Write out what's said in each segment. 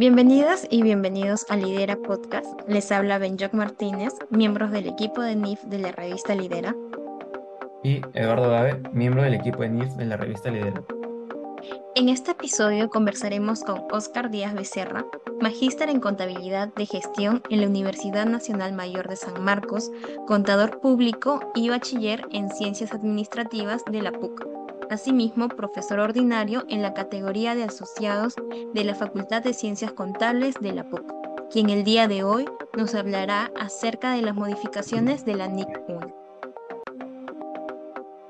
Bienvenidas y bienvenidos a Lidera Podcast. Les habla Benjoc Martínez, miembros del equipo de NIF de la revista Lidera. Y Eduardo Dave, miembro del equipo de NIF de la revista Lidera. En este episodio conversaremos con Óscar Díaz Becerra, magíster en contabilidad de gestión en la Universidad Nacional Mayor de San Marcos, contador público y bachiller en ciencias administrativas de la PUC asimismo profesor ordinario en la categoría de asociados de la Facultad de Ciencias Contables de la PUC, quien el día de hoy nos hablará acerca de las modificaciones de la NIC 1.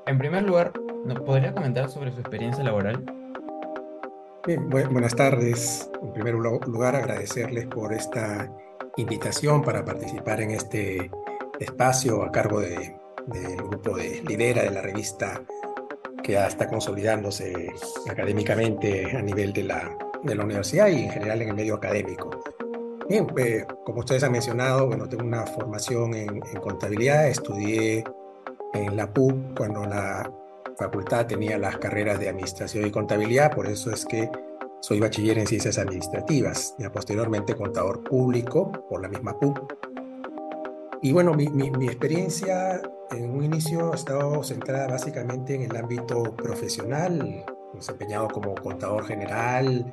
En primer lugar, ¿nos podría comentar sobre su experiencia laboral? Bien, buenas tardes. En primer lugar, agradecerles por esta invitación para participar en este espacio a cargo del grupo de Lidera de la revista ya está consolidándose académicamente a nivel de la, de la universidad y en general en el medio académico. Bien, eh, como ustedes han mencionado, bueno, tengo una formación en, contabilidad, estudié en la PUC cuando la facultad tenía las carreras de administración y contabilidad, por eso es que soy bachiller en ciencias administrativas, y posteriormente contador público por la misma PUC. Y bueno, mi, mi, mi experiencia en un inicio he estado centrada básicamente en el ámbito profesional, desempeñado como contador general,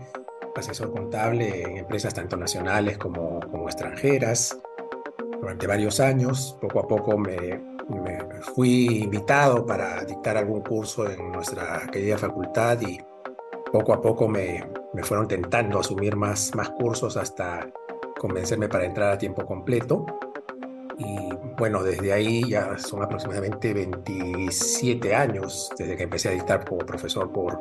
asesor contable en empresas tanto nacionales como, como extranjeras. Durante varios años, poco a poco me, me, fui invitado para dictar algún curso en nuestra querida facultad y poco a poco me, me fueron tentando asumir más, más cursos hasta convencerme para entrar a tiempo completo. Bueno, desde ahí ya son aproximadamente 27 años desde que empecé a dictar como profesor por,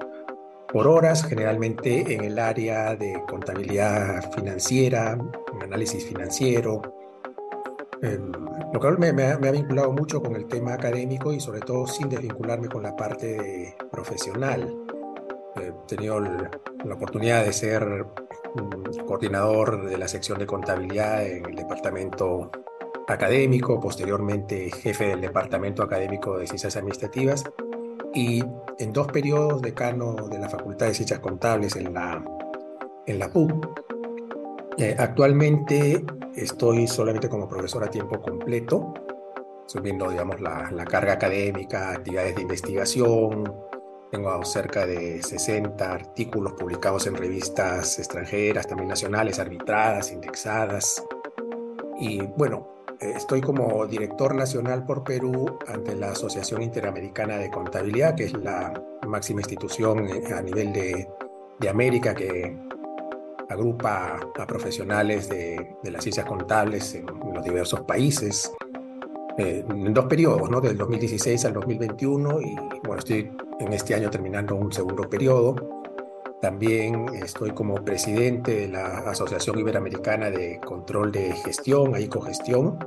por horas, generalmente en el área de contabilidad financiera, análisis financiero. Em, lo cual me, me, ha, vinculado mucho con el tema académico y sobre todo sin desvincularme con la parte profesional. He tenido la oportunidad de ser mm, coordinador de la sección de contabilidad en el departamento académico, posteriormente jefe del Departamento Académico de Ciencias Administrativas y en dos periodos decano de la Facultad de Ciencias Contables en la, en la PUC. Eh, actualmente estoy solamente como profesor a tiempo completo, subiendo digamos, la, la carga académica, actividades de investigación, tengo cerca de 60 artículos publicados en revistas extranjeras, también nacionales, arbitradas, indexadas. Y bueno, estoy como director nacional por Perú ante la Asociación Interamericana de Contabilidad, que es la máxima institución eh, a nivel de, de América que agrupa a profesionales de, de las ciencias contables en, los diversos países, eh, en dos periodos, ¿no? del 2016 al 2021, y bueno, estoy en este año terminando un segundo periodo. También estoy como presidente de la Asociación Iberoamericana de Control de Gestión, AICO-Gestión,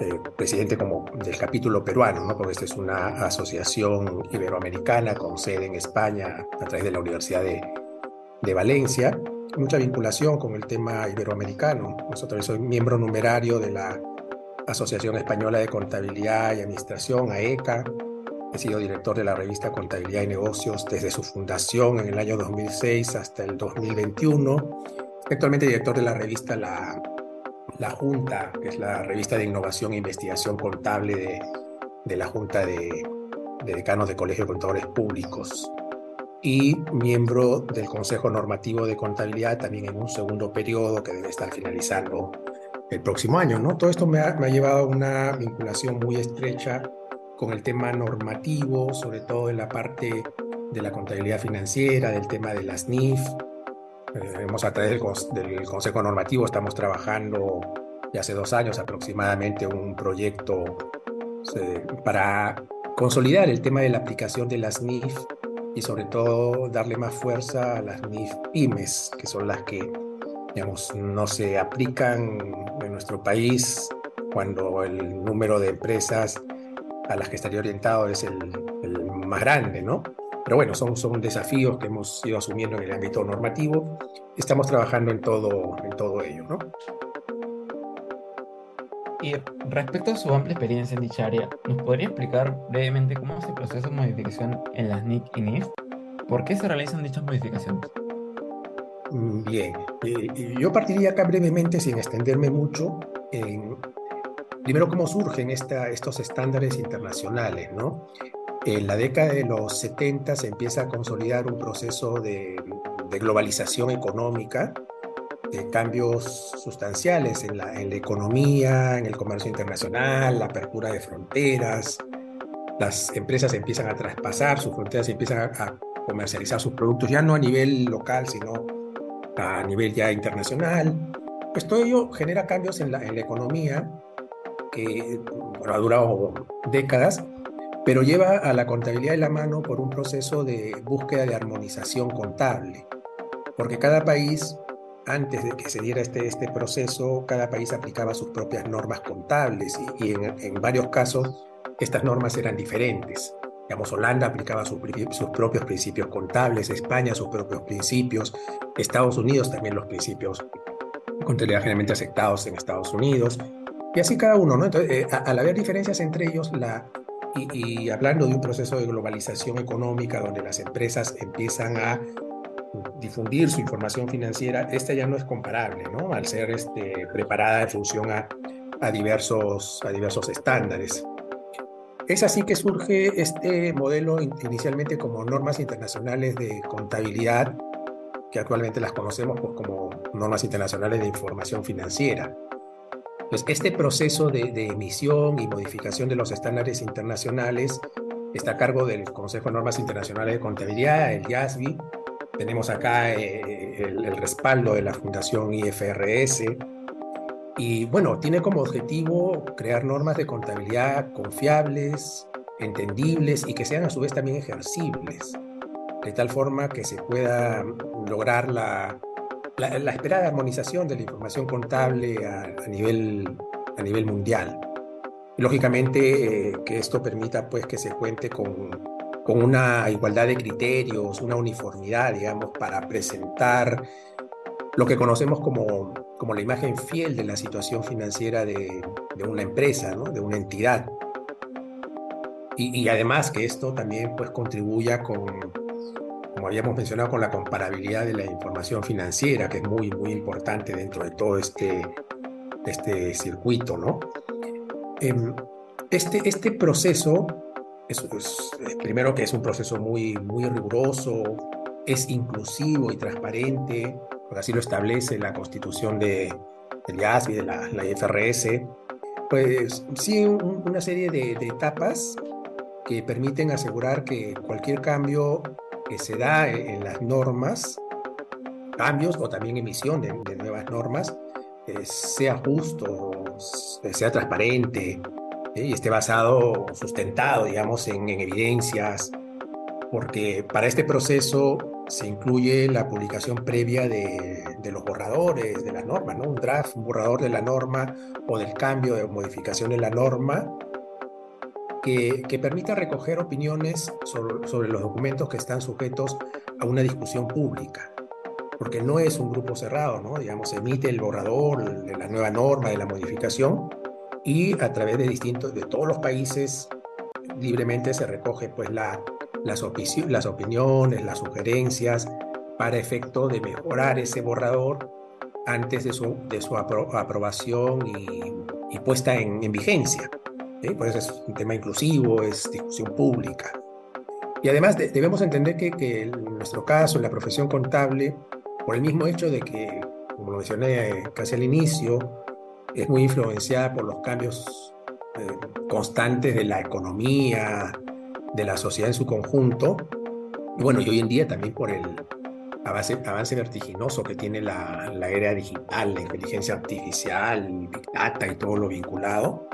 eh, presidente como del capítulo peruano, ¿no? porque esta es una asociación iberoamericana con sede en España a través de la Universidad de, de Valencia. Mucha vinculación con el tema iberoamericano. Nosotros soy miembro numerario de la Asociación Española de Contabilidad y Administración, AECA, He sido director de la revista Contabilidad y Negocios desde su fundación en el año 2006 hasta el 2021. Actualmente director de la revista La, la Junta, que es la revista de innovación e investigación contable de, de la Junta de, de Decanos de Colegio de Contadores Públicos y miembro del Consejo Normativo de Contabilidad también en un segundo periodo que debe estar finalizando el próximo año. ¿no? Todo esto me ha, me ha llevado a una vinculación muy estrecha con el tema normativo, sobre todo en la parte de la contabilidad financiera, del tema de las NIF. Eh, a través del, Consejo Normativo estamos trabajando ya hace dos años aproximadamente un proyecto para consolidar el tema de la aplicación de las NIF y sobre todo darle más fuerza a las NIF pymes, que son las que digamos, no se aplican en nuestro país cuando el número de empresas a las que estaría orientado es el, el más grande, ¿no? Pero bueno, son, son desafíos que hemos ido asumiendo en el ámbito normativo. Estamos trabajando en todo, en todo ello, ¿no? Y respecto a su amplia experiencia en dicha área, ¿nos podría explicar brevemente cómo proceso de modificación en las NIC y NIF? ¿Por qué se realizan dichas modificaciones? Mm, bien, yo partiría acá brevemente, sin extenderme mucho, en primero cómo surgen esta, estos estándares internacionales, ¿no? En la década de los 70 se empieza a consolidar un proceso de, de globalización económica, de cambios sustanciales en la, en la economía, en el comercio internacional, la apertura de fronteras, las empresas empiezan a traspasar sus fronteras y empiezan a, a comercializar sus productos, ya no a nivel local, sino a nivel ya internacional. Pues todo ello genera cambios en la, en la economía que bueno, ha durado décadas, pero lleva a la contabilidad de la mano por un proceso de búsqueda de armonización contable, porque cada país, antes de que se diera este, este proceso, cada país aplicaba sus propias normas contables y, y en, en, varios casos estas normas eran diferentes. Digamos, Holanda aplicaba sus, sus propios principios contables, España sus propios principios, Estados Unidos también los principios contabilidad generalmente aceptados en Estados Unidos, y así cada uno, ¿no? Entonces, eh, al haber diferencias entre ellos, la, y, y, hablando de un proceso de globalización económica donde las empresas empiezan a difundir su información financiera, esta ya no es comparable, ¿no? Al ser este, preparada en función a, a, diversos, a diversos estándares. Es así que surge este modelo inicialmente como normas internacionales de contabilidad, que actualmente las conocemos pues, como normas internacionales de información financiera. Pues este proceso de, de, emisión y modificación de los estándares internacionales está a cargo del Consejo de Normas Internacionales de Contabilidad, el IASB. Tenemos acá eh, el, el, respaldo de la Fundación IFRS. Y bueno, tiene como objetivo crear normas de contabilidad confiables, entendibles y que sean a su vez también ejercibles, de tal forma que se pueda lograr la la, la, esperada armonización de la información contable a, nivel, a nivel mundial. Lógicamente, eh, que esto permita pues, que se cuente con, con una igualdad de criterios, una uniformidad, digamos, para presentar lo que conocemos como, como la imagen fiel de la situación financiera de, de una empresa, ¿no? de una entidad. Y, y, además que esto también pues, contribuya con, como habíamos mencionado, con la comparabilidad de la información financiera, que es muy, muy importante dentro de todo este, este circuito, ¿no? Este, este proceso, es, es, primero que es un proceso muy, muy riguroso, es inclusivo y transparente, porque así lo establece la constitución de, del IASB y de la, la IFRS, pues sí, un, una serie de, de etapas que permiten asegurar que cualquier cambio que se da en las normas, cambios o también emisión de, de nuevas normas, sea justo, sea transparente y esté basado, sustentado, digamos, en, en, evidencias, porque para este proceso se incluye la publicación previa de, de los borradores de la norma, ¿no? Un draft, un borrador de la norma o del cambio de modificación en la norma que, permita recoger opiniones sobre, los documentos que están sujetos a una discusión pública porque no es un grupo cerrado, ¿no? Digamos, se emite el borrador de la nueva norma, de la modificación, y a través de distintos, de todos los países, libremente se recoge pues la, las, opi las opiniones, las sugerencias, para efecto de mejorar ese borrador antes de su, aprobación y, puesta en vigencia. Por eso es un tema inclusivo, es discusión pública. Y además de, debemos entender que, que, en nuestro caso, en la profesión contable, por el mismo hecho de que, como lo mencioné casi al inicio, es muy influenciada por los cambios eh, constantes de la economía, de la sociedad en su conjunto, y bueno, y hoy en día también por el avance, avance vertiginoso que tiene la, la era digital, la inteligencia artificial, Big Data y todo lo vinculado,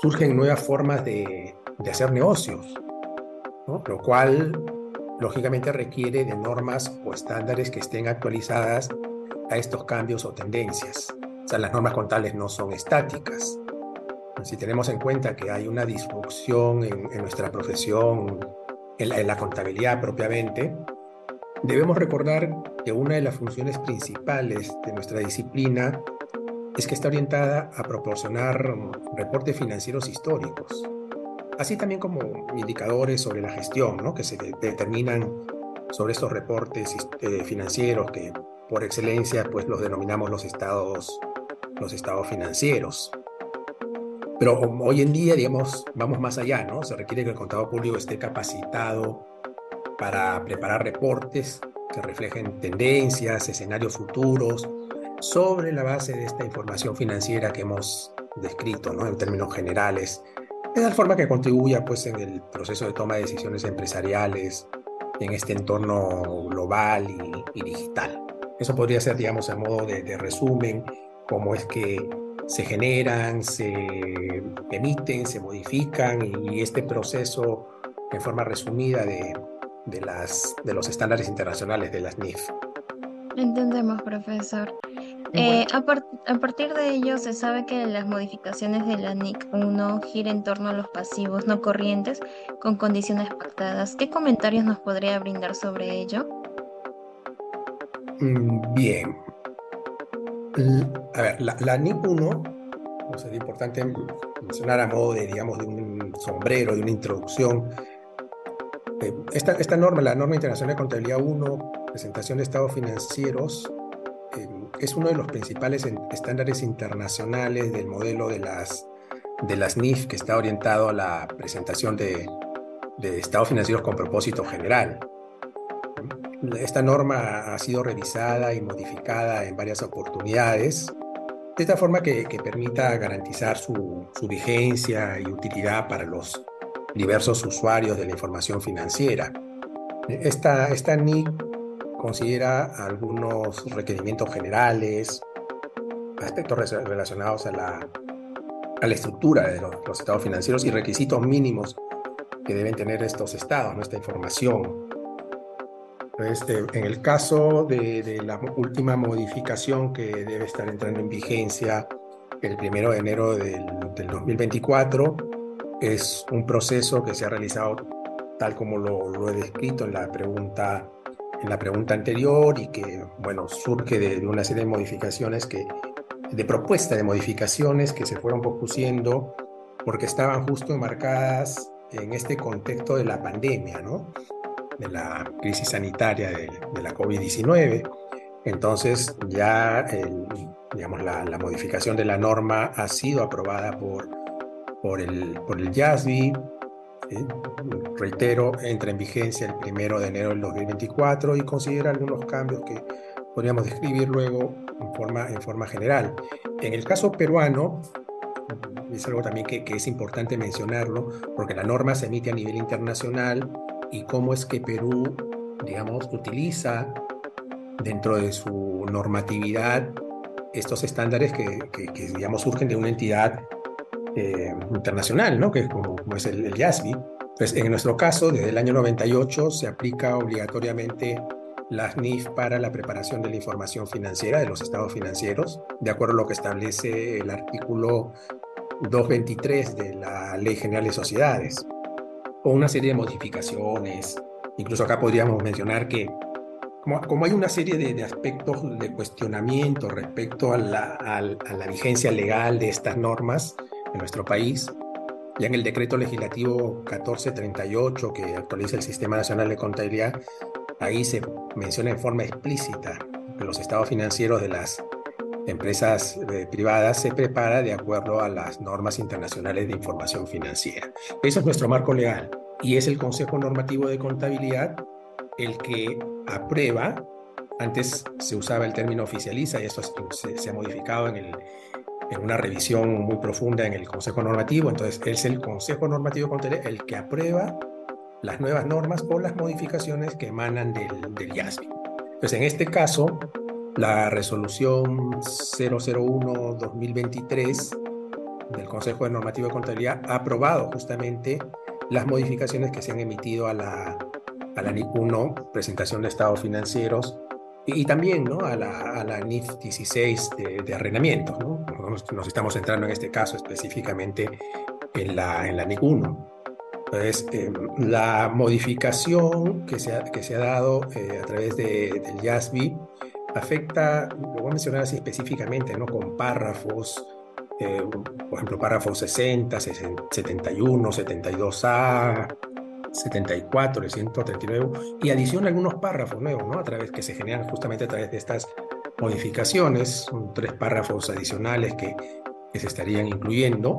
surgen nuevas formas de, hacer negocios, lo cual lógicamente requiere de normas o estándares que estén actualizadas a estos cambios o tendencias. O sea, las normas contables no son estáticas. Si tenemos en cuenta que hay una disrupción en, en nuestra profesión, en la, en la contabilidad propiamente, debemos recordar que una de las funciones principales de nuestra disciplina es que está orientada a proporcionar reportes financieros históricos, así también como indicadores sobre la gestión, ¿no? que se de determinan sobre estos reportes eh, financieros que por excelencia, pues los denominamos los estados, los estados financieros. Pero hoy en día, digamos, vamos más allá, ¿no? Se requiere que el contador público esté capacitado para preparar reportes que reflejen tendencias, escenarios futuros, sobre la base de esta información financiera que hemos descrito, ¿no? En términos generales, de tal forma que contribuya, pues, en el proceso de toma de decisiones empresariales, en este entorno global y, digital. Eso podría ser, digamos, a modo de, de resumen, cómo es que se generan, se emiten, se modifican y este proceso en forma resumida de, de, las, de los estándares internacionales de las NIF. Entendemos, profesor. Eh, a, a, partir de ello, se sabe que las modificaciones de la NIC 1 giran en torno a los pasivos no corrientes con condiciones pactadas. ¿Qué comentarios nos podría brindar sobre ello? Mm, bien, a ver, la, la NIP 1, sería importante mencionar a modo de, digamos, de un sombrero, de una introducción. Eh, esta, esta norma, la norma internacional de contabilidad 1, presentación de estados financieros, es uno de los principales estándares internacionales del modelo de las, de las NIF que está orientado a la presentación de, estados financieros con propósito general. Esta norma ha sido revisada y modificada en varias oportunidades, de esta forma que, permita garantizar su, vigencia y utilidad para los diversos usuarios de la información financiera. Esta, esta NIC considera algunos requerimientos generales, aspectos relacionados a la, a la estructura de los, estados financieros y requisitos mínimos que deben tener estos estados, nuestra información. Este, en el caso de, la última modificación que debe estar entrando en vigencia el primero de enero del, 2024, es un proceso que se ha realizado tal como lo, he descrito en la pregunta en la pregunta anterior y que bueno surge de, una serie de modificaciones que de propuestas de modificaciones que se fueron propusiendo porque estaban justo enmarcadas en este contexto de la pandemia, ¿no? de la crisis sanitaria de, la COVID-19. Entonces ya digamos, la, modificación de la norma ha sido aprobada por, por, el, por el YASBI. Reitero, entra en vigencia el primero de enero del 2024 y considera algunos cambios que podríamos describir luego en forma, en forma general. En el caso peruano, es algo también que, que es importante mencionarlo, porque la norma se emite a nivel internacional y cómo es que Perú, digamos, utiliza dentro de su normatividad estos estándares que, que, digamos, surgen de una entidad eh, internacional, ¿no? Que es como, es el, el YASBI. Pues en nuestro caso, desde el año 98 se aplica obligatoriamente las NIF para la preparación de la información financiera de los estados financieros, de acuerdo a lo que establece el artículo 223 de la Ley General de Sociedades o una serie de modificaciones. Incluso acá podríamos mencionar que como, como hay una serie de, de, aspectos de cuestionamiento respecto a la, a, la, vigencia legal de estas normas en nuestro país, ya en el decreto legislativo 1438 que actualiza el Sistema Nacional de Contabilidad, ahí se menciona en forma explícita que los estados financieros de las empresas eh, privadas se prepara de acuerdo a las normas internacionales de información financiera. Eso es nuestro marco legal y es el Consejo Normativo de Contabilidad el que aprueba, antes se usaba el término oficializa y esto se, se ha modificado en, el, en una revisión muy profunda en el Consejo Normativo, entonces es el Consejo Normativo Contabilidad el que aprueba las nuevas normas por las modificaciones que emanan del, del IASB. Pues en este caso, la resolución 001-2023 del Consejo de Normativa de Contabilidad ha aprobado justamente las modificaciones que se han emitido a la, a la NIF 1, presentación de estados financieros, y, también ¿no? a, la, a la NIF 16 de, de arrendamientos. ¿no? Nos, estamos centrando en este caso específicamente en la, en la NIF 1. Entonces, eh, la modificación que se ha, que se ha dado eh, a través de, del YASBI afecta, lo voy a mencionar así específicamente, ¿no? con párrafos, eh, por ejemplo, párrafos 60, 71, 72A, 74, el 139, y adiciona algunos párrafos nuevos, ¿no? A través que se generan justamente a través de estas modificaciones, son tres párrafos adicionales que, se estarían incluyendo.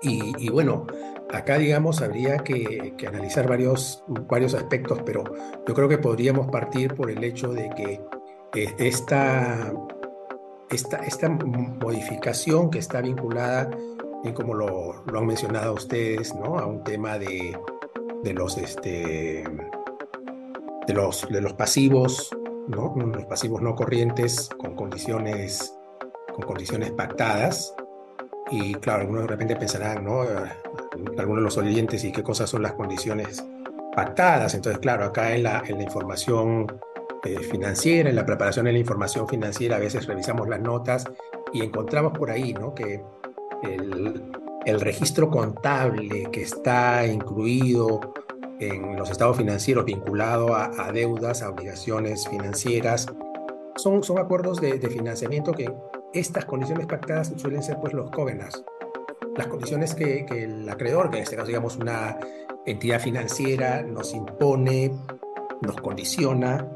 Y, bueno, acá digamos habría que, analizar varios, varios aspectos, pero yo creo que podríamos partir por el hecho de que eh, esta, esta, esta modificación que está vinculada, y como lo, lo han mencionado ustedes, ¿no? a un tema de, de los, este, de los, de los pasivos, ¿no? los pasivos no corrientes con condiciones, con condiciones pactadas. Y claro, algunos de repente pensarán, ¿no? Algunos de los oyentes, ¿y qué cosas son las condiciones pactadas? Entonces, claro, acá en la, en la información eh, financiera, en la preparación de la información financiera, a veces revisamos las notas y encontramos por ahí, ¿no? Que el, el registro contable que está incluido en los estados financieros vinculado a, deudas, a obligaciones financieras, son, son acuerdos de, financiamiento que estas condiciones pactadas suelen ser pues los covenants, las condiciones que, que, el acreedor, que en este caso digamos una entidad financiera, nos impone, nos condiciona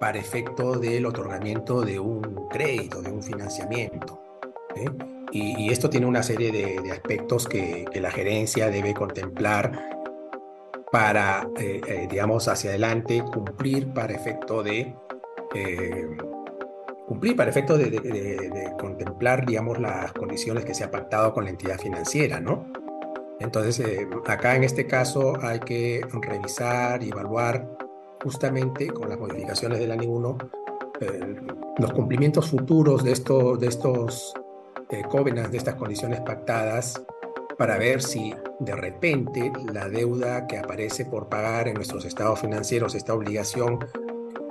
para efecto del otorgamiento de un crédito, de un financiamiento. ¿eh? Y, esto tiene una serie de, aspectos que, la gerencia debe contemplar para, eh, eh, digamos, hacia adelante cumplir para efecto de... Eh, cumplir para efecto de, contemplar, digamos, las condiciones que se ha pactado con la entidad financiera, ¿no? Entonces, acá en este caso hay que revisar y evaluar justamente con las modificaciones del ANI 1 los cumplimientos futuros de, estos de estos eh, de estas condiciones pactadas para ver si de repente la deuda que aparece por pagar en nuestros estados financieros, esta obligación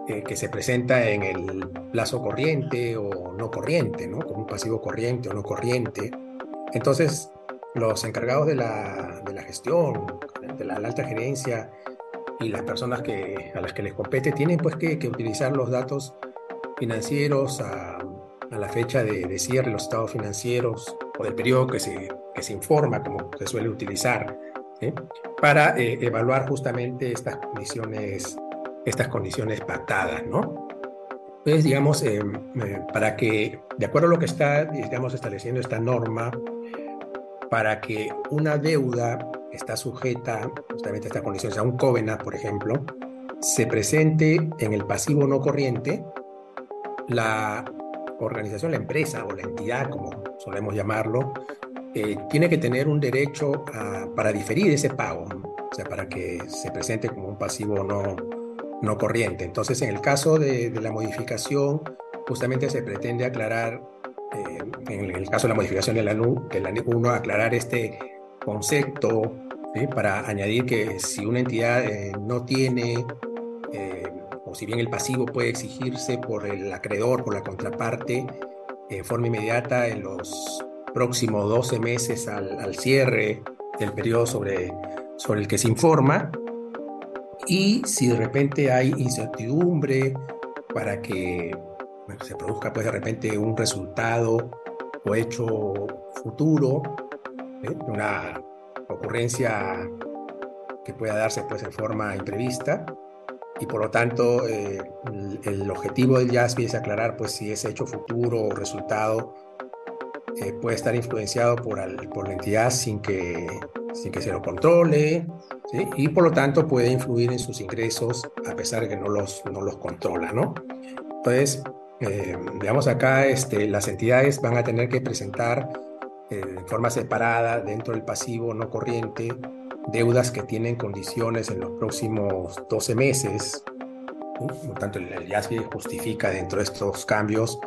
eh, que se presenta en el plazo corriente o no corriente, ¿no? como un pasivo corriente o no corriente. Entonces, los encargados de la, de la gestión, de la, alta gerencia y las personas que, a las que les compete tienen pues que, que utilizar los datos financieros a, a la fecha de, cierre de los estados financieros o del periodo que se, que se informa, como se suele utilizar, para eh, evaluar justamente estas condiciones, estas condiciones pactadas, ¿no? Entonces, digamos, eh, eh, para que, de acuerdo a lo que está, digamos, estableciendo esta norma, para que una deuda está sujeta justamente a estas condiciones, a un covenant, por ejemplo, se presente en el pasivo no corriente, la organización, la empresa o la entidad, como solemos llamarlo, eh, tiene que tener un derecho para diferir ese pago, o sea, para que se presente como un pasivo no, no corriente. Entonces, en el caso de, la modificación, justamente se pretende aclarar, eh, en el caso de la modificación de la, de la 1, aclarar este concepto para añadir que si una entidad eh, no tiene si bien el pasivo puede exigirse por el acreedor, por la contraparte, en forma inmediata en los próximos 12 meses al, cierre del periodo sobre, el que se informa, y si de repente hay incertidumbre para que se produzca pues de repente un resultado o hecho futuro, ¿eh? una ocurrencia que pueda darse pues en forma imprevista, y por lo tanto eh, el, objetivo del JASB es aclarar pues si ese hecho futuro o resultado eh, puede estar influenciado por, por la entidad sin que, sin que se lo controle y por lo tanto puede influir en sus ingresos a pesar de que no los, no los controla. ¿no? Entonces, eh, digamos acá este, las entidades van a tener que presentar de forma separada dentro del pasivo no corriente deudas que tienen condiciones en los próximos 12 meses. Por tanto, el IASB justifica dentro de estos cambios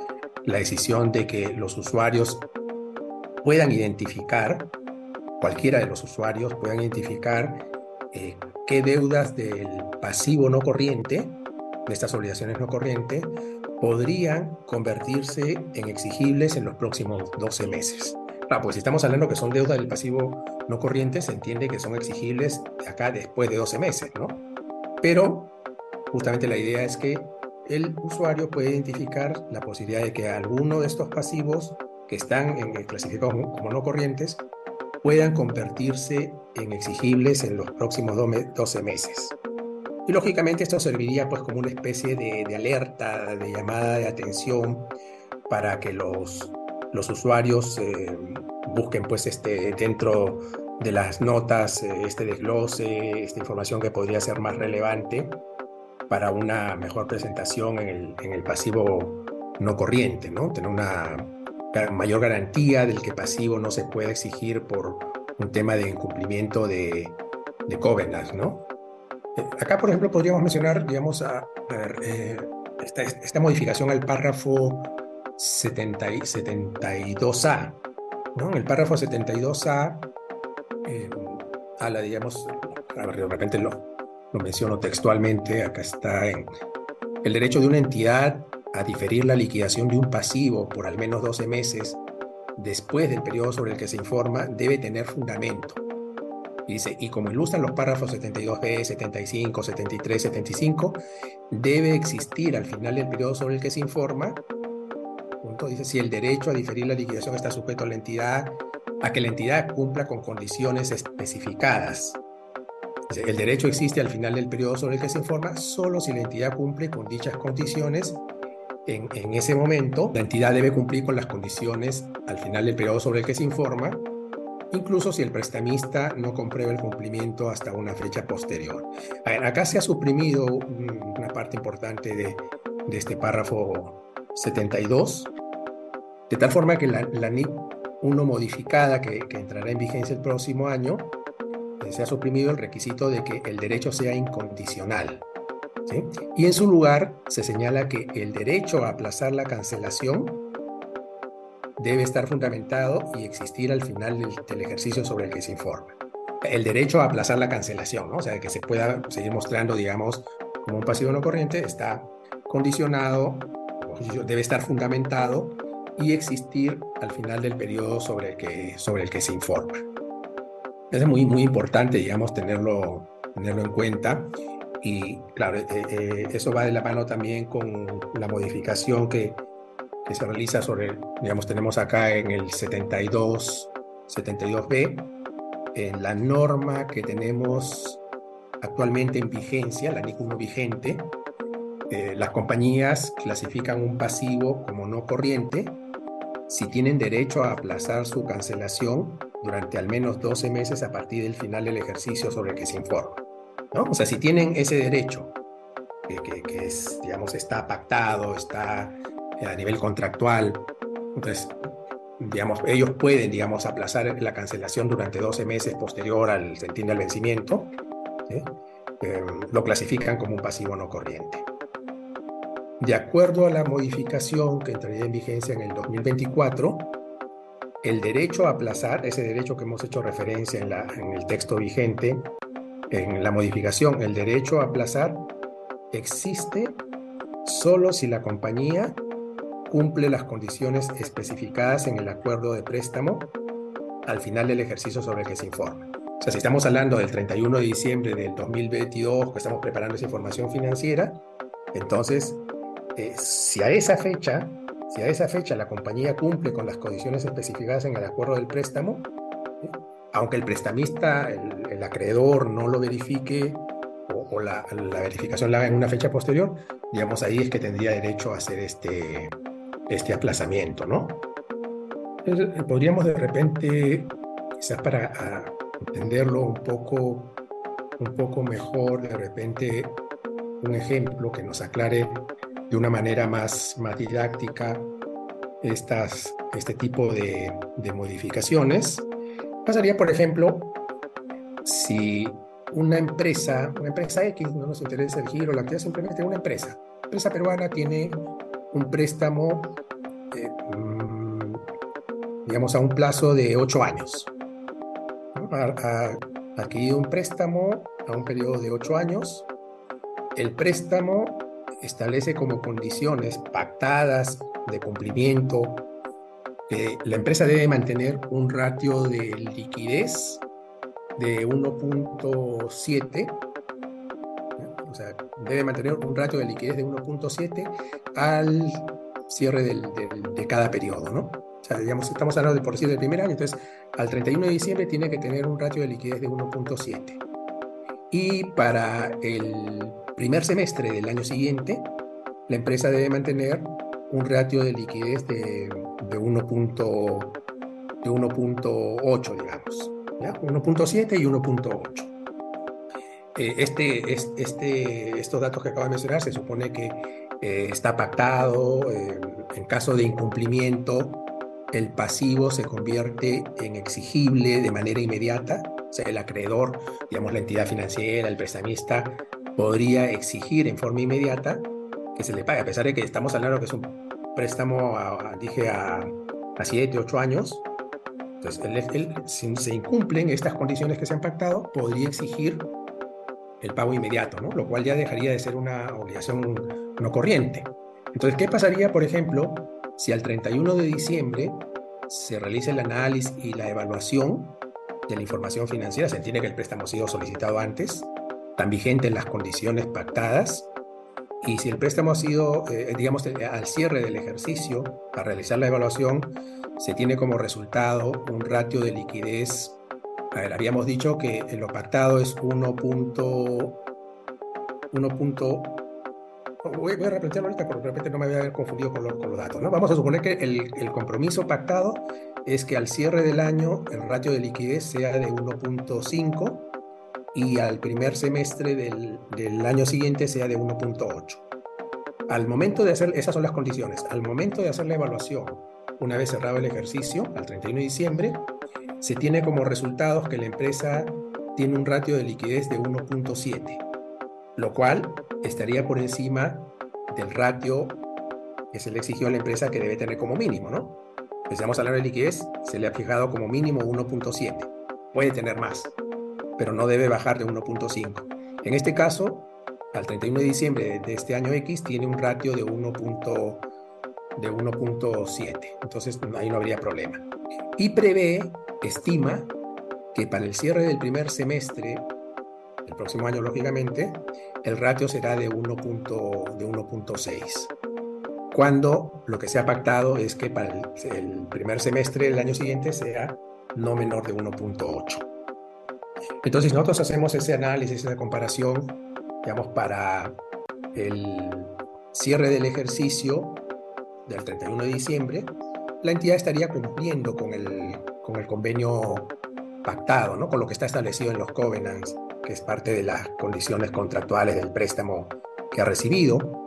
la decisión de que los usuarios puedan identificar, cualquiera de los usuarios puedan identificar eh, qué deudas del pasivo no corriente, de estas obligaciones no corrientes, podrían convertirse en exigibles en los próximos 12 meses. Claro, pues si estamos hablando que son deudas del pasivo no corriente, se entiende que son exigibles acá después de 12 meses, ¿no? Pero justamente la idea es que el usuario puede identificar la posibilidad de que alguno de estos pasivos que están en, clasificados como no corrientes puedan convertirse en exigibles en los próximos 12 meses. Y lógicamente esto serviría pues como una especie de, de alerta, de llamada de atención para que los, los usuarios eh, busquen pues este, dentro de las notas eh, este desglose, esta información que podría ser más relevante para una mejor presentación en el, en el pasivo no corriente, ¿no? Tener una mayor garantía del que pasivo no se puede exigir por un tema de incumplimiento de, de covenants, ¿no? Eh, acá, por ejemplo, podríamos mencionar, digamos, a, esta, esta, modificación al párrafo 70, 72A. ¿no? En el párrafo 72A, eh, la digamos, de repente lo, lo menciono textualmente, acá está en el derecho de una entidad a diferir la liquidación de un pasivo por al menos 12 meses después del periodo sobre el que se informa debe tener fundamento. Y dice, y como ilustran los párrafos 72b, 75, 73, 75, debe existir al final del periodo sobre el que se informa dice si el derecho a diferir la liquidación está sujeto a la entidad, a que la entidad cumpla con condiciones especificadas. el derecho existe al final del periodo sobre el que se informa solo si la entidad cumple con dichas condiciones. En, en ese momento, la entidad debe cumplir con las condiciones al final del periodo sobre el que se informa, incluso si el prestamista no comprueba el cumplimiento hasta una fecha posterior. acá se ha suprimido una parte importante de, de este párrafo 72, de tal forma que la, NIC 1 modificada, que, entrará en vigencia el próximo año, eh, se ha suprimido el requisito de que el derecho sea incondicional. Y en su lugar se señala que el derecho a aplazar la cancelación debe estar fundamentado y existir al final del, ejercicio sobre el que se informa. El derecho a aplazar la cancelación, o sea, que se pueda seguir mostrando, digamos, como un pasivo no corriente, está condicionado, debe estar fundamentado y existir al final del periodo sobre el que, sobre el que se informa. Es muy, muy importante, digamos, tenerlo, tenerlo en cuenta. Y claro, eh, eh, eso va de la mano también con la modificación que, que se realiza sobre, digamos, tenemos acá en el 72, 72B, en la norma que tenemos actualmente en vigencia, la NIC 1 vigente, eh, las compañías clasifican un pasivo como no corriente si tienen derecho a aplazar su cancelación durante al menos 12 meses a partir del final del ejercicio sobre el que se informa. ¿no? O sea, si tienen ese derecho, que, que, es, digamos, está pactado, está a nivel contractual, entonces, digamos, ellos pueden, digamos, aplazar la cancelación durante 12 meses posterior al, se entiende, al vencimiento, eh, lo clasifican como un pasivo no corriente. De acuerdo a la modificación que entraría en vigencia en el 2024, el derecho a aplazar, ese derecho que hemos hecho referencia en, la, en el texto vigente, en la modificación, el derecho a aplazar existe solo si la compañía cumple las condiciones especificadas en el acuerdo de préstamo al final del ejercicio sobre el que se informa. O sea, si estamos hablando del 31 de diciembre del 2022, que estamos preparando esa información financiera, entonces eh, si a esa fecha, si a esa fecha la compañía cumple con las condiciones especificadas en el acuerdo del préstamo, aunque el prestamista, el, acreedor no lo verifique o, la, verificación la haga en una fecha posterior, digamos ahí es que tendría derecho a hacer este, este aplazamiento, ¿no? Entonces, eh, podríamos de repente, quizás para entenderlo un poco, un poco mejor, de repente un ejemplo que nos aclare de una manera más, didáctica estas, este tipo de, de modificaciones. Pasaría, por ejemplo, si una empresa, una empresa X, no nos interesa el giro, la actividad, simplemente una empresa. La empresa peruana tiene un préstamo, eh, mm, digamos, a un plazo de ocho años. Ha, adquirido un préstamo a un periodo de ocho años. El préstamo establece como condiciones pactadas de cumplimiento que la empresa debe mantener un ratio de liquidez de 1.7, o sea, debe mantener un ratio de liquidez de 1.7 al cierre de cada periodo, ¿no? sea, digamos, estamos hablando de por del primer año, entonces al 31 de diciembre tiene que tener un ratio de liquidez de 1.7. Y para el primer semestre del año siguiente, la empresa debe mantener un ratio de liquidez de, de 1.8, digamos, 1.7 y 1.8. Eh, este, este, estos datos que acabo de mencionar se supone que eh, está pactado, eh, en caso de incumplimiento, el pasivo se convierte en exigible de manera inmediata, o sea, el acreedor, digamos la entidad financiera, el prestamista, podría exigir en forma inmediata que se le pague, a pesar de que estamos hablando que es un préstamo, dije, a, a 7, 8 años. Entonces, él, si se incumplen estas condiciones que se han pactado, podría exigir el pago inmediato, ¿no? lo cual ya dejaría de ser una obligación no corriente. Entonces, ¿qué pasaría, por ejemplo, si al 31 de diciembre se realiza el análisis y la evaluación de la información financiera? Se entiende que el préstamo ha sido solicitado antes, tan vigente en las condiciones pactadas, y si el préstamo ha sido, eh, digamos, eh, al cierre del ejercicio, para realizar la evaluación, se tiene como resultado un ratio de liquidez a ver, habíamos dicho que lo pactado es 1. 1. Voy, voy, a replantearlo ahorita porque de repente no me voy a haber confundido con, los datos. ¿no? Vamos a suponer que el, el, compromiso pactado es que al cierre del año el ratio de liquidez sea de 1.5 y al primer semestre del, año siguiente sea de 1.8. Al momento de hacer, esas son las condiciones, al momento de hacer la evaluación, una vez cerrado el ejercicio, al 31 de diciembre, se tiene como resultados que la empresa tiene un ratio de liquidez de 1.7, lo cual estaría por encima del ratio que se le exigió a la empresa que debe tener como mínimo, ¿no? Empezamos a hablar de liquidez, se le ha fijado como mínimo 1.7. Puede tener más, pero no debe bajar de 1.5. En este caso, al 31 de diciembre de este año X, tiene un ratio de 1.7. Entonces, ahí no habría problema. Y prevé estima que para el cierre del primer semestre, el próximo año lógicamente, el ratio será de 1.6. Cuando lo que se ha pactado es que para el, primer semestre del año siguiente sea no menor de 1.8. Entonces nosotros hacemos ese análisis, esa comparación, digamos, para el cierre del ejercicio del 31 de diciembre, la entidad estaría cumpliendo con el, con el convenio pactado, ¿no? con lo que está establecido en los covenants, que es parte de las condiciones contractuales del préstamo que ha recibido.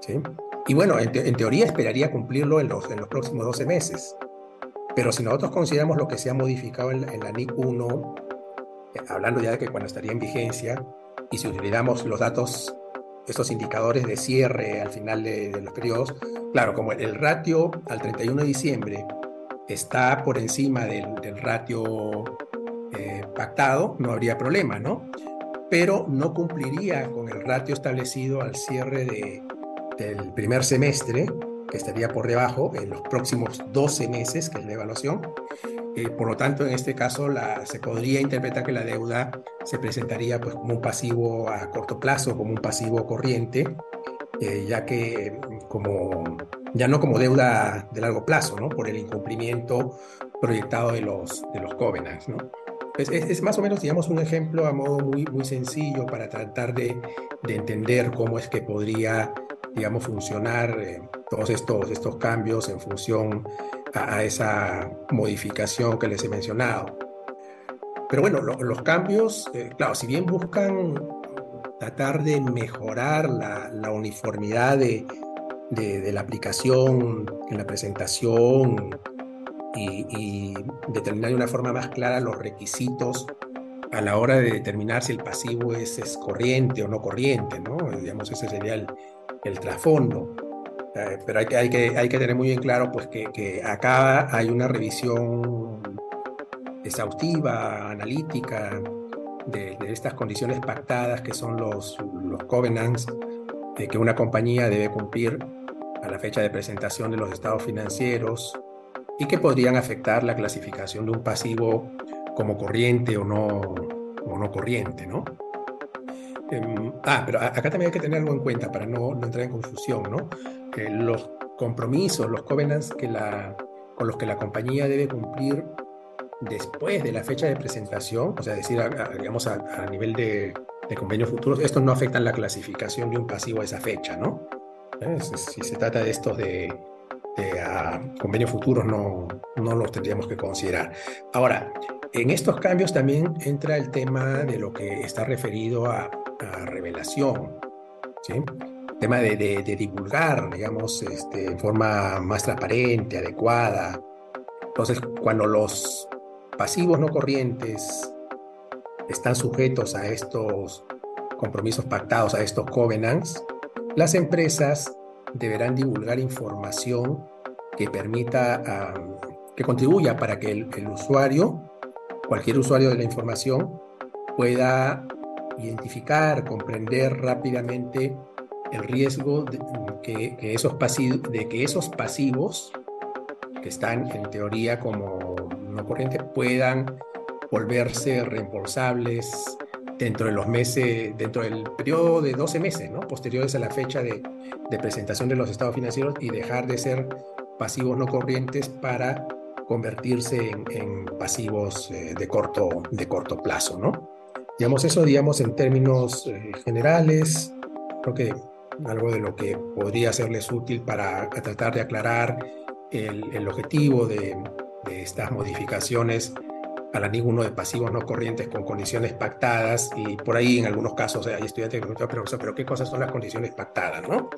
¿sí? Y bueno, en, teoría esperaría cumplirlo en los, en los próximos 12 meses. Pero si nosotros consideramos lo que se ha modificado en, la NIC 1, eh, hablando ya de que cuando estaría en vigencia, y si utilizamos los datos, estos indicadores de cierre al final de, de los periodos, Claro, como el ratio al 31 de diciembre está por encima del, ratio eh, pactado, no habría problema, ¿no? Pero no cumpliría con el ratio establecido al cierre de, del primer semestre, que estaría por debajo en los próximos 12 meses, que es la evaluación. Eh, por lo tanto, en este caso, la, se podría interpretar que la deuda se presentaría pues, como un pasivo a corto plazo, como un pasivo corriente, eh, ya que como, ya no como deuda de largo plazo, ¿no? Por el incumplimiento proyectado de los, de los covenants, ¿no? Es, es, más o menos, digamos, un ejemplo a modo muy, muy sencillo para tratar de, de entender cómo es que podría, digamos, funcionar eh, todos estos, estos cambios en función a, esa modificación que les he mencionado. Pero bueno, los cambios, eh, claro, si bien buscan tratar de mejorar la, la uniformidad de, de, la aplicación en la presentación y, determinar de una forma más clara los requisitos a la hora de determinar si el pasivo es, es corriente o no corriente, ¿no? Digamos, ese sería el, el trasfondo. Eh, pero hay que, hay, que, hay que tener muy bien claro pues, que, que acá hay una revisión exhaustiva, analítica, de, estas condiciones pactadas que son los, los covenants eh, que una compañía debe cumplir a la fecha de presentación de los estados financieros y que podrían afectar la clasificación de un pasivo como corriente o no, o no corriente, ¿no? Em, ah, pero acá también hay que tener algo en cuenta para no, no entrar en confusión, ¿no? Los compromisos, los covenants que la con los que la compañía debe cumplir después de la fecha de presentación, o sea, decir, digamos, a, nivel de, convenios futuros, estos no afectan la clasificación de un pasivo a esa fecha, ¿no? Si se trata de estos de, convenios futuros, no, no los tendríamos que considerar. Ahora, en estos cambios también entra el tema de lo que está referido a, revelación, ¿sí? Tema de, de, divulgar, digamos, este, en forma más transparente, adecuada. Entonces, cuando los pasivos no corrientes están sujetos a estos compromisos pactados, a estos covenants, las empresas deberán divulgar información que permita, que contribuya para que el, usuario, cualquier usuario de la información, pueda identificar, comprender rápidamente el riesgo de que, esos pasivos, de que esos pasivos que están en teoría como no corrientes puedan volverse reembolsables dentro de los meses, dentro del periodo de 12 meses, ¿no? posteriores a la fecha de, presentación de los estados financieros y dejar de ser pasivos no corrientes para convertirse en, pasivos eh, de, corto, de corto plazo. ¿no? Digamos eso, digamos, en términos eh, generales, creo que algo de lo que podría serles útil para tratar de aclarar el, objetivo de, de estas modificaciones a la ninguno de pasivos no corrientes con condiciones pactadas y por ahí en algunos casos hay estudiantes que preguntan, pero, pero ¿qué cosas son las condiciones pactadas? ¿no?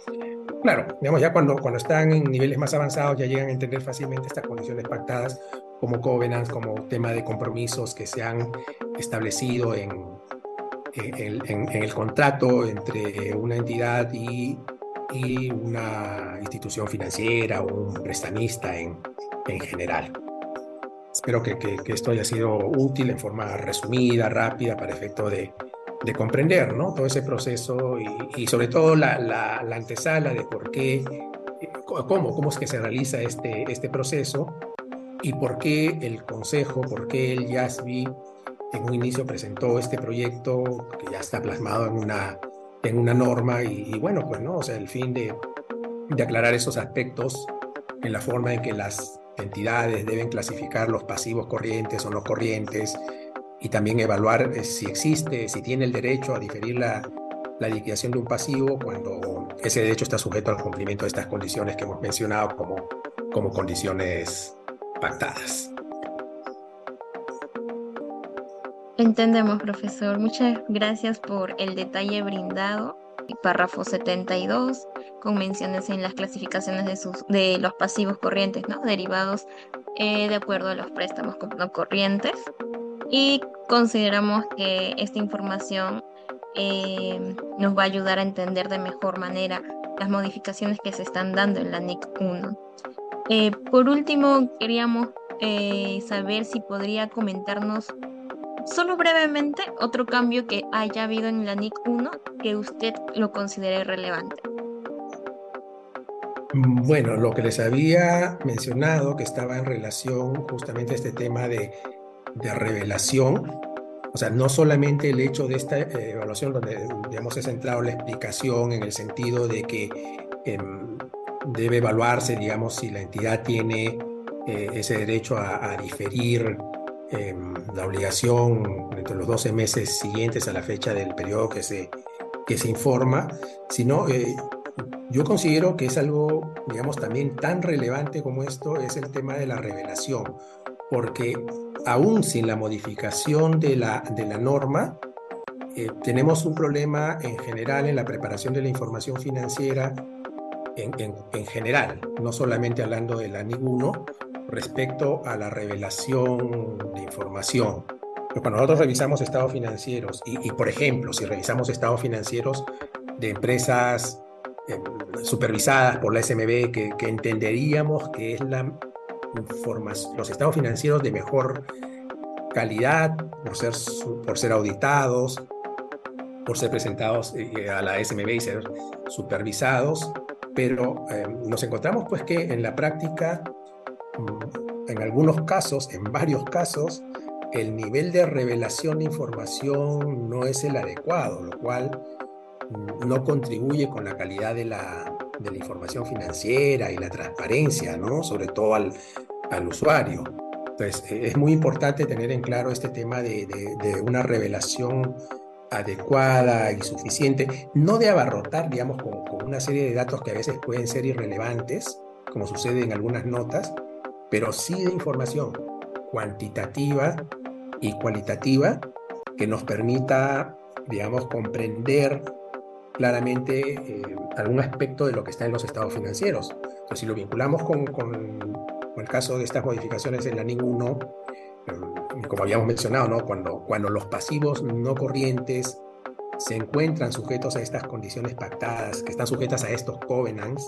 Claro, digamos, ya cuando, cuando están en niveles más avanzados ya llegan a entender fácilmente estas condiciones pactadas como covenants, como tema de compromisos que se han establecido en, en, en, el contrato entre una entidad y, y una institución financiera o un prestamista en, en general. Espero que, que, esto haya sido útil en forma resumida, rápida, para efecto de, de comprender ¿no? todo ese proceso y, y sobre todo la, la, la, antesala de por qué, cómo, cómo es que se realiza este, este proceso y por qué el Consejo, por qué el YASBI en un inicio presentó este proyecto que ya está plasmado en una, en una norma y, bueno, pues no, o sea, el fin de, de aclarar esos aspectos en la forma en que las entidades deben clasificar los pasivos corrientes o no corrientes y también evaluar eh, si existe, si tiene el derecho a diferir la, la liquidación de un pasivo cuando ese derecho está sujeto al cumplimiento de estas condiciones que hemos mencionado como, como condiciones pactadas. Entendemos, profesor. Muchas gracias por el detalle brindado. Párrafo 72 con menciones en las clasificaciones de, sus, de los pasivos corrientes, ¿no? Derivados eh, de acuerdo a los préstamos no corrientes. Y consideramos que esta información eh, nos va a ayudar a entender de mejor manera las modificaciones que se están dando en la NIC 1. Eh, por último, queríamos saber si podría comentarnos solo brevemente otro cambio que haya habido en la NIC 1 que usted lo considere relevante. Bueno, lo que les había mencionado, que estaba en relación justamente a este tema de, revelación, o sea, no solamente el hecho de esta eh, evaluación donde, digamos, se centrado la explicación en el sentido de que em, debe evaluarse, digamos, si la entidad tiene eh, ese derecho a, diferir em, la obligación entre los 12 meses siguientes a la fecha del periodo que se, que se informa, sino eh, yo considero que es algo, digamos, también tan relevante como esto es el tema de la revelación, porque aún sin la modificación de la, de la norma, eh, tenemos un problema en general en la preparación de la información financiera en, en, general, no solamente hablando de la NIG1, respecto a la revelación de información. Pero cuando nosotros revisamos estados financieros, y, y por ejemplo, si revisamos estados financieros de empresas Em, supervisadas por la SMB, que, entenderíamos que es la los estados financieros de mejor calidad, por ser, por ser auditados, por ser presentados eh, a la SMB y ser supervisados, pero em, nos encontramos pues que en la práctica, en algunos casos, en varios casos, el nivel de revelación de información no es el adecuado, lo cual no contribuye con la calidad de la, de la información financiera y la transparencia, ¿no? Sobre todo al, al usuario. Entonces, e, es muy importante tener en claro este tema de, de, una revelación adecuada y suficiente, no de abarrotar, digamos, con, con, una serie de datos que a veces pueden ser irrelevantes, como sucede en algunas notas, pero sí de información cuantitativa y cualitativa que nos permita, digamos, comprender claramente eh, algún aspecto de lo que está en los estados financieros. Entonces, si lo vinculamos con, con, el caso de estas modificaciones en la NIN 1, eh, como habíamos mencionado, ¿no? cuando, cuando los pasivos no corrientes se encuentran sujetos a estas condiciones pactadas, que están sujetas a estos covenants,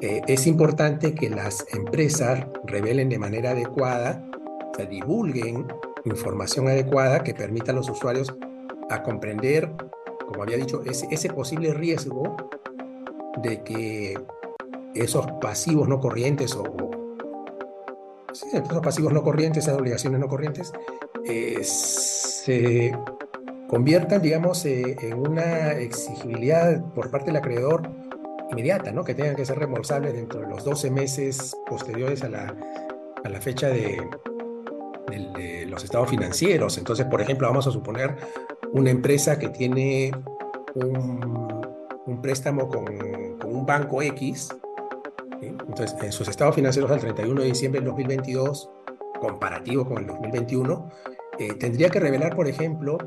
eh, es importante que las empresas revelen de manera adecuada, o sea, divulguen información adecuada que permita a los usuarios a comprender, como había dicho, ese, posible riesgo de que esos pasivos no corrientes o, esos pasivos no corrientes, esas obligaciones no corrientes, eh, se conviertan, digamos, eh, en una exigibilidad por parte del acreedor inmediata, ¿no? que tengan que ser reembolsables dentro de los 12 meses posteriores a la, a la fecha de, los estados financieros. Entonces, por ejemplo, vamos a suponer una empresa que tiene un, préstamo con, con, un banco X. Entonces, en sus estados financieros al 31 de diciembre del 2022, comparativo con el 2021, eh, tendría que revelar, por ejemplo,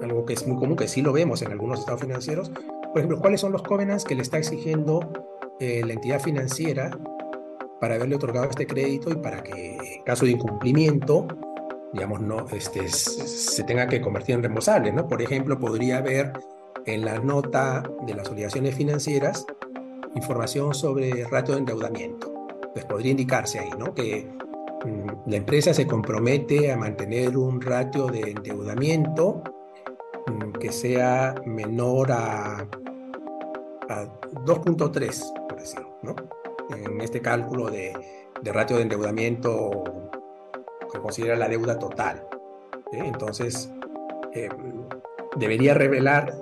algo que es muy común, que sí lo vemos en algunos estados financieros, por ejemplo, cuáles son los covenants que le está exigiendo eh, la entidad financiera para haberle otorgado este crédito y para que en caso de incumplimiento, digamos, no, este, se tenga que convertir en reembolsable, ¿no? Por ejemplo, podría haber en la nota de las obligaciones financieras información sobre ratio de endeudamiento. Pues podría indicarse ahí, ¿no? Que mm, la empresa se compromete a mantener un ratio de endeudamiento que sea menor a, a 2.3, por decirlo, ¿no? en este cálculo de, de ratio de endeudamiento que considera la deuda total. Entonces, eh, debería revelar,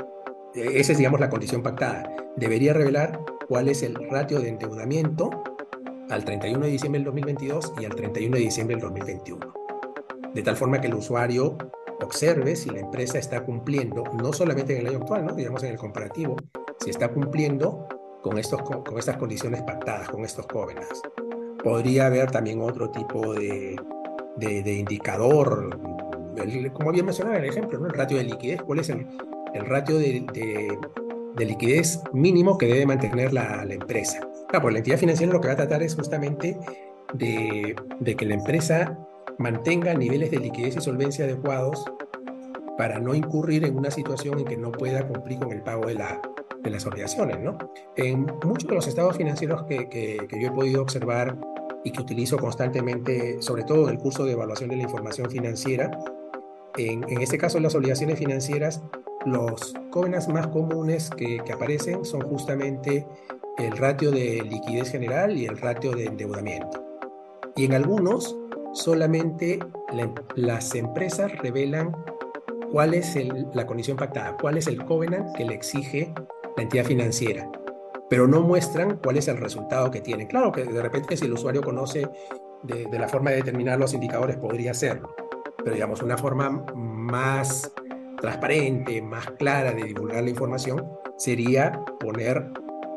esa es digamos la condición pactada, debería revelar cuál es el ratio de endeudamiento al 31 de diciembre del 2022 y al 31 de diciembre del 2021. De tal forma que el usuario observe si la empresa está cumpliendo, no solamente en el año actual, ¿no? digamos en el comparativo, si está cumpliendo con, estos, con estas condiciones pactadas, con estos covenants. Podría haber también otro tipo de, de, indicador, como había mencionado en el ejemplo, ¿no? el ratio de liquidez, cuál es el, el ratio de, de, liquidez mínimo que debe mantener la, la empresa. Ah, pues la entidad financiera lo que va a tratar es justamente de, de que la empresa mantenga niveles de liquidez y solvencia adecuados para no incurrir en una situación en que no pueda cumplir con el pago de la, de las obligaciones. ¿no? En muchos de los estados financieros que, que, yo he podido observar y que utilizo constantemente, sobre todo en el curso de evaluación de la información financiera, en, en este caso las obligaciones financieras, los covenants más comunes que, que, aparecen son justamente el ratio de liquidez general y el ratio de endeudamiento. Y en algunos, solamente las empresas revelan cuál es la condición pactada, cuál es el covenant que le exige la entidad financiera, pero no muestran cuál es el resultado que tienen. Claro que de repente si el usuario conoce de, la forma de determinar los indicadores podría hacerlo, pero digamos una forma más transparente, más clara de divulgar la información sería poner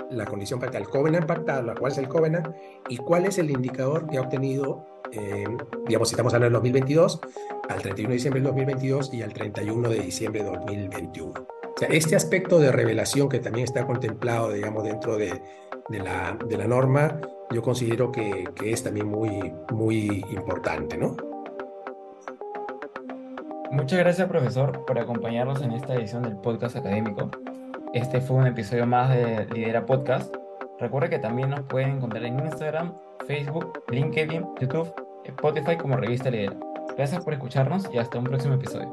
la condición pactada, el covenant pactado, cuál es el covenant y cuál es el indicador que ha obtenido, eh, digamos, si estamos hablando del 2022, al 31 de diciembre del 2022 y al 31 de diciembre de 2021 este aspecto de revelación que también está contemplado, digamos, dentro de, la, de la, norma, yo considero que, que, es también muy, muy importante, ¿no? Muchas gracias, profesor, por acompañarnos en esta edición del podcast académico. Este fue un episodio más de Lidera Podcast. Recuerde que también nos pueden encontrar en Instagram, Facebook, LinkedIn, YouTube, Spotify como Revista Lidera. Gracias por escucharnos y hasta un próximo episodio.